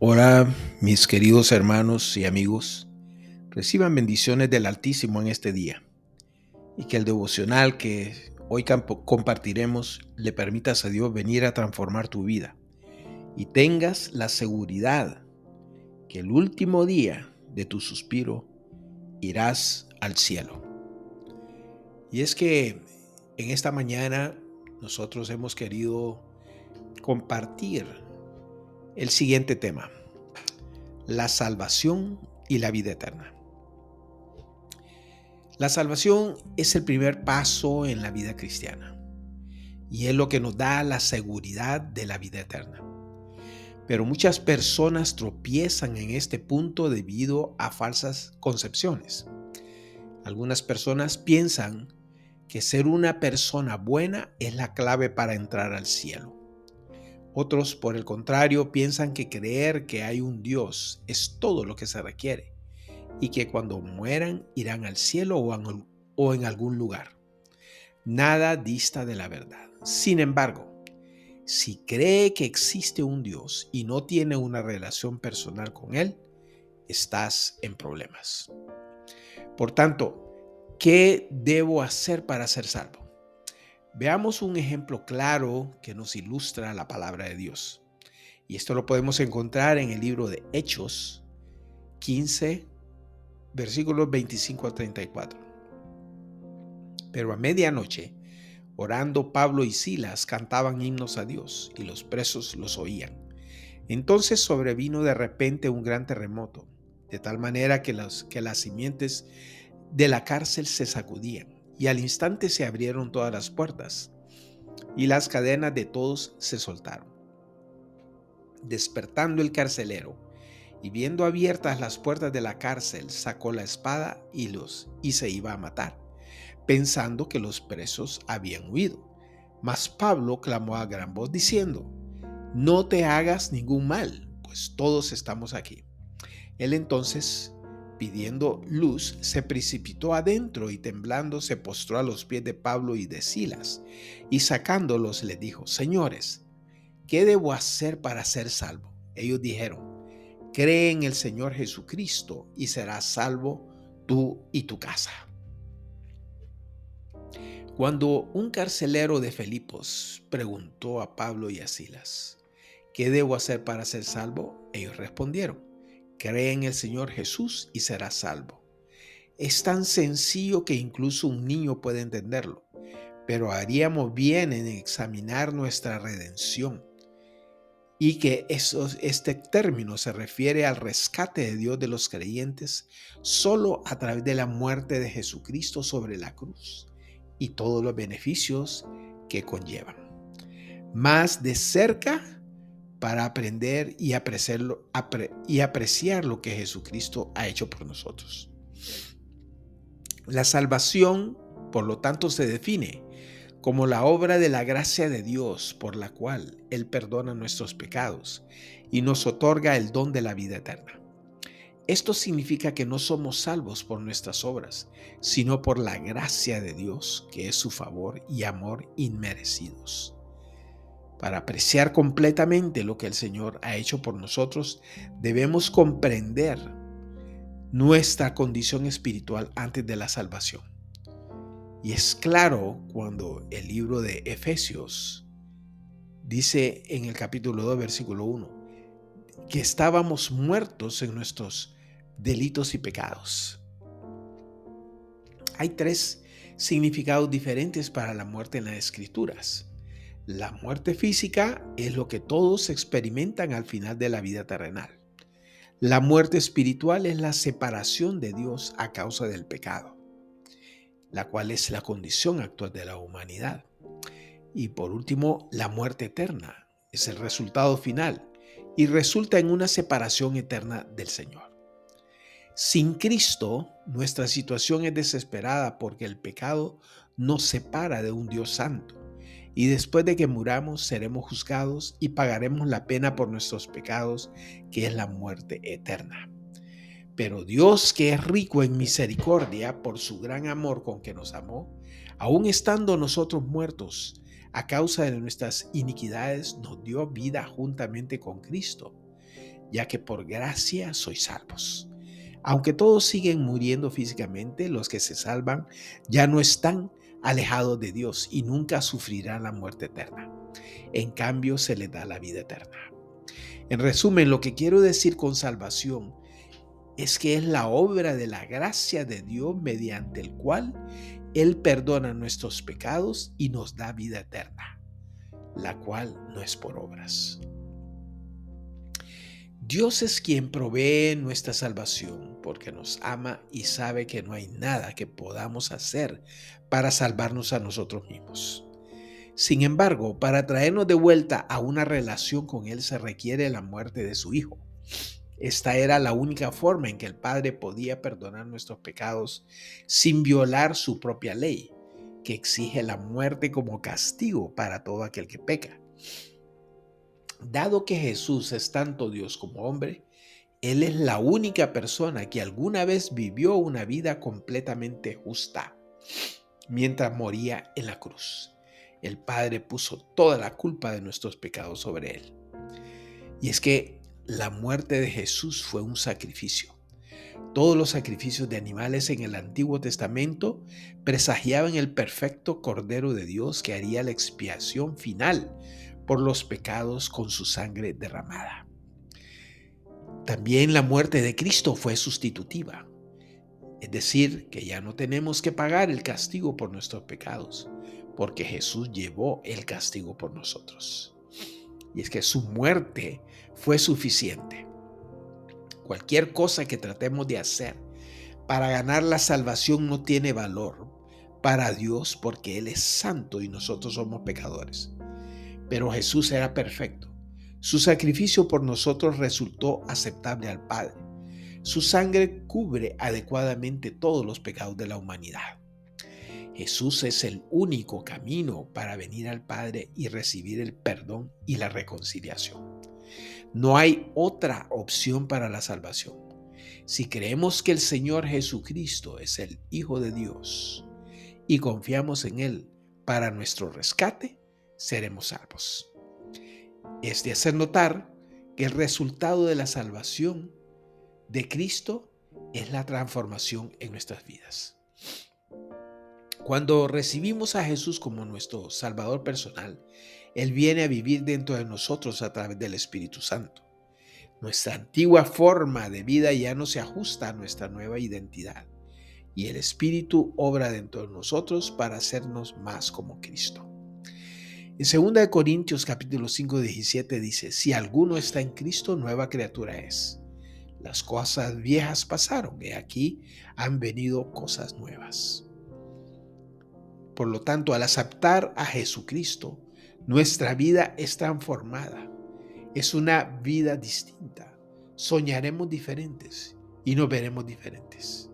Hola, mis queridos hermanos y amigos. Reciban bendiciones del Altísimo en este día y que el devocional que hoy compartiremos le permitas a Dios venir a transformar tu vida y tengas la seguridad que el último día de tu suspiro irás al cielo. Y es que en esta mañana nosotros hemos querido compartir el siguiente tema, la salvación y la vida eterna. La salvación es el primer paso en la vida cristiana y es lo que nos da la seguridad de la vida eterna. Pero muchas personas tropiezan en este punto debido a falsas concepciones. Algunas personas piensan que ser una persona buena es la clave para entrar al cielo. Otros, por el contrario, piensan que creer que hay un Dios es todo lo que se requiere y que cuando mueran irán al cielo o en algún lugar. Nada dista de la verdad. Sin embargo, si cree que existe un Dios y no tiene una relación personal con Él, estás en problemas. Por tanto, ¿Qué debo hacer para ser salvo? Veamos un ejemplo claro que nos ilustra la palabra de Dios. Y esto lo podemos encontrar en el libro de Hechos 15, versículos 25 a 34. Pero a medianoche, orando Pablo y Silas cantaban himnos a Dios y los presos los oían. Entonces sobrevino de repente un gran terremoto, de tal manera que, que las simientes de la cárcel se sacudían y al instante se abrieron todas las puertas y las cadenas de todos se soltaron. Despertando el carcelero y viendo abiertas las puertas de la cárcel, sacó la espada y los y se iba a matar, pensando que los presos habían huido. Mas Pablo clamó a gran voz diciendo: No te hagas ningún mal, pues todos estamos aquí. Él entonces pidiendo luz, se precipitó adentro y temblando se postró a los pies de Pablo y de Silas, y sacándolos le dijo, Señores, ¿qué debo hacer para ser salvo? Ellos dijeron, Cree en el Señor Jesucristo y serás salvo tú y tu casa. Cuando un carcelero de Filipos preguntó a Pablo y a Silas, ¿qué debo hacer para ser salvo? Ellos respondieron, Cree en el Señor Jesús y serás salvo. Es tan sencillo que incluso un niño puede entenderlo, pero haríamos bien en examinar nuestra redención y que este término se refiere al rescate de Dios de los creyentes solo a través de la muerte de Jesucristo sobre la cruz y todos los beneficios que conllevan. Más de cerca para aprender y apreciarlo, y apreciar lo que Jesucristo ha hecho por nosotros. La salvación, por lo tanto, se define como la obra de la gracia de Dios por la cual Él perdona nuestros pecados y nos otorga el don de la vida eterna. Esto significa que no somos salvos por nuestras obras, sino por la gracia de Dios, que es su favor y amor inmerecidos. Para apreciar completamente lo que el Señor ha hecho por nosotros, debemos comprender nuestra condición espiritual antes de la salvación. Y es claro cuando el libro de Efesios dice en el capítulo 2, versículo 1, que estábamos muertos en nuestros delitos y pecados. Hay tres significados diferentes para la muerte en las escrituras. La muerte física es lo que todos experimentan al final de la vida terrenal. La muerte espiritual es la separación de Dios a causa del pecado, la cual es la condición actual de la humanidad. Y por último, la muerte eterna es el resultado final y resulta en una separación eterna del Señor. Sin Cristo, nuestra situación es desesperada porque el pecado nos separa de un Dios santo y después de que muramos seremos juzgados y pagaremos la pena por nuestros pecados, que es la muerte eterna. Pero Dios, que es rico en misericordia por su gran amor con que nos amó, aun estando nosotros muertos a causa de nuestras iniquidades, nos dio vida juntamente con Cristo. ya que por gracia sois salvos. Aunque todos siguen muriendo físicamente, los que se salvan ya no están alejados de Dios y nunca sufrirán la muerte eterna. En cambio, se les da la vida eterna. En resumen, lo que quiero decir con salvación es que es la obra de la gracia de Dios mediante el cual Él perdona nuestros pecados y nos da vida eterna, la cual no es por obras. Dios es quien provee nuestra salvación porque nos ama y sabe que no hay nada que podamos hacer para salvarnos a nosotros mismos. Sin embargo, para traernos de vuelta a una relación con Él se requiere la muerte de su Hijo. Esta era la única forma en que el Padre podía perdonar nuestros pecados sin violar su propia ley, que exige la muerte como castigo para todo aquel que peca. Dado que Jesús es tanto Dios como hombre, Él es la única persona que alguna vez vivió una vida completamente justa mientras moría en la cruz. El Padre puso toda la culpa de nuestros pecados sobre Él. Y es que la muerte de Jesús fue un sacrificio. Todos los sacrificios de animales en el Antiguo Testamento presagiaban el perfecto Cordero de Dios que haría la expiación final por los pecados con su sangre derramada. También la muerte de Cristo fue sustitutiva, es decir, que ya no tenemos que pagar el castigo por nuestros pecados, porque Jesús llevó el castigo por nosotros. Y es que su muerte fue suficiente. Cualquier cosa que tratemos de hacer para ganar la salvación no tiene valor para Dios porque Él es santo y nosotros somos pecadores pero Jesús era perfecto. Su sacrificio por nosotros resultó aceptable al Padre. Su sangre cubre adecuadamente todos los pecados de la humanidad. Jesús es el único camino para venir al Padre y recibir el perdón y la reconciliación. No hay otra opción para la salvación. Si creemos que el Señor Jesucristo es el Hijo de Dios y confiamos en Él para nuestro rescate, seremos salvos. Es de hacer notar que el resultado de la salvación de Cristo es la transformación en nuestras vidas. Cuando recibimos a Jesús como nuestro Salvador personal, Él viene a vivir dentro de nosotros a través del Espíritu Santo. Nuestra antigua forma de vida ya no se ajusta a nuestra nueva identidad y el Espíritu obra dentro de nosotros para hacernos más como Cristo. En 2 Corintios capítulo 5, 17 dice, si alguno está en Cristo, nueva criatura es. Las cosas viejas pasaron y aquí han venido cosas nuevas. Por lo tanto, al aceptar a Jesucristo, nuestra vida es transformada. Es una vida distinta. Soñaremos diferentes y nos veremos diferentes.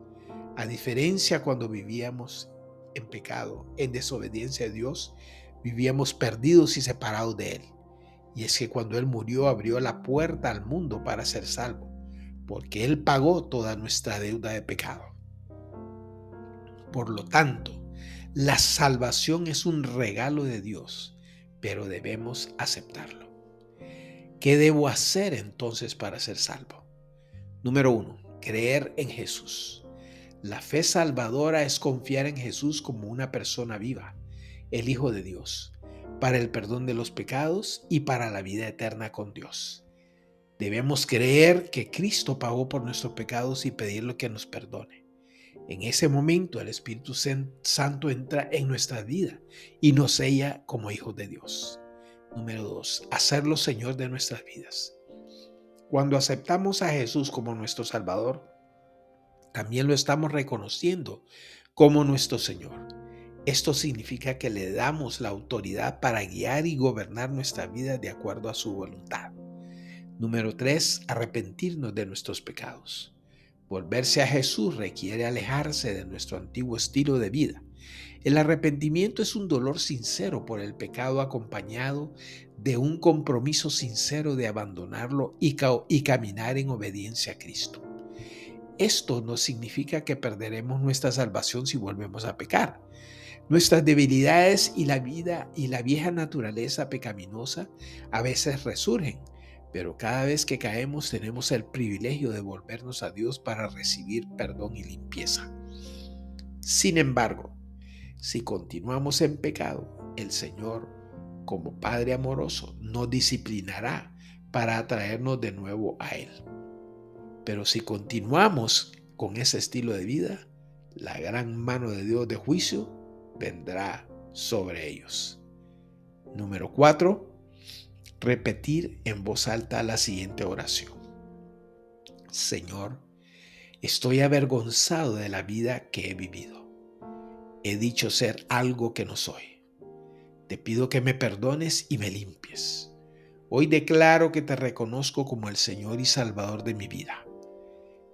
A diferencia cuando vivíamos en pecado, en desobediencia a Dios, vivíamos perdidos y separados de Él. Y es que cuando Él murió abrió la puerta al mundo para ser salvo, porque Él pagó toda nuestra deuda de pecado. Por lo tanto, la salvación es un regalo de Dios, pero debemos aceptarlo. ¿Qué debo hacer entonces para ser salvo? Número uno, creer en Jesús. La fe salvadora es confiar en Jesús como una persona viva el Hijo de Dios, para el perdón de los pecados y para la vida eterna con Dios. Debemos creer que Cristo pagó por nuestros pecados y pedirle que nos perdone. En ese momento el Espíritu Santo entra en nuestra vida y nos sella como hijos de Dios. Número dos, hacerlo Señor de nuestras vidas. Cuando aceptamos a Jesús como nuestro Salvador, también lo estamos reconociendo como nuestro Señor. Esto significa que le damos la autoridad para guiar y gobernar nuestra vida de acuerdo a su voluntad. Número 3. Arrepentirnos de nuestros pecados. Volverse a Jesús requiere alejarse de nuestro antiguo estilo de vida. El arrepentimiento es un dolor sincero por el pecado acompañado de un compromiso sincero de abandonarlo y, y caminar en obediencia a Cristo. Esto no significa que perderemos nuestra salvación si volvemos a pecar. Nuestras debilidades y la vida y la vieja naturaleza pecaminosa a veces resurgen, pero cada vez que caemos tenemos el privilegio de volvernos a Dios para recibir perdón y limpieza. Sin embargo, si continuamos en pecado, el Señor, como Padre amoroso, nos disciplinará para atraernos de nuevo a Él. Pero si continuamos con ese estilo de vida, la gran mano de Dios de juicio vendrá sobre ellos. Número 4. Repetir en voz alta la siguiente oración. Señor, estoy avergonzado de la vida que he vivido. He dicho ser algo que no soy. Te pido que me perdones y me limpies. Hoy declaro que te reconozco como el Señor y Salvador de mi vida.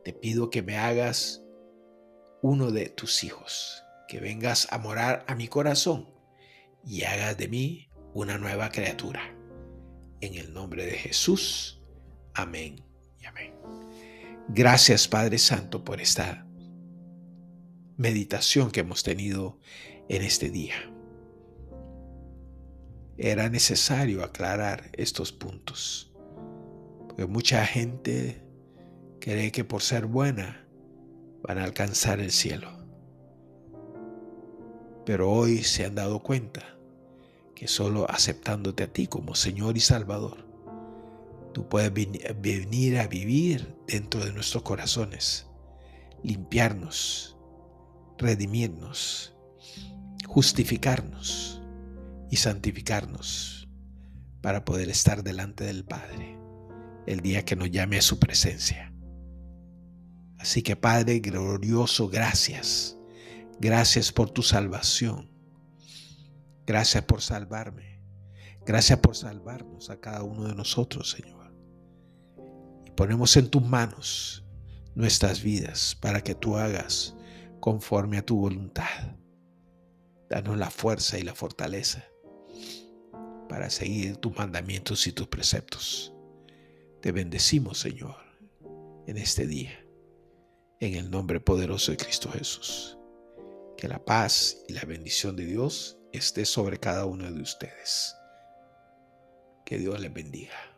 Te pido que me hagas uno de tus hijos, que vengas a morar a mi corazón y hagas de mí una nueva criatura. En el nombre de Jesús. Amén y amén. Gracias Padre Santo por esta meditación que hemos tenido en este día. Era necesario aclarar estos puntos, porque mucha gente cree que por ser buena van a alcanzar el cielo. Pero hoy se han dado cuenta que solo aceptándote a ti como Señor y Salvador, tú puedes venir a vivir dentro de nuestros corazones, limpiarnos, redimirnos, justificarnos y santificarnos para poder estar delante del Padre el día que nos llame a su presencia. Así que Padre glorioso, gracias. Gracias por tu salvación. Gracias por salvarme. Gracias por salvarnos a cada uno de nosotros, Señor. Y ponemos en tus manos nuestras vidas para que tú hagas conforme a tu voluntad. Danos la fuerza y la fortaleza para seguir tus mandamientos y tus preceptos. Te bendecimos, Señor, en este día en el nombre poderoso de Cristo Jesús. Que la paz y la bendición de Dios esté sobre cada uno de ustedes. Que Dios les bendiga.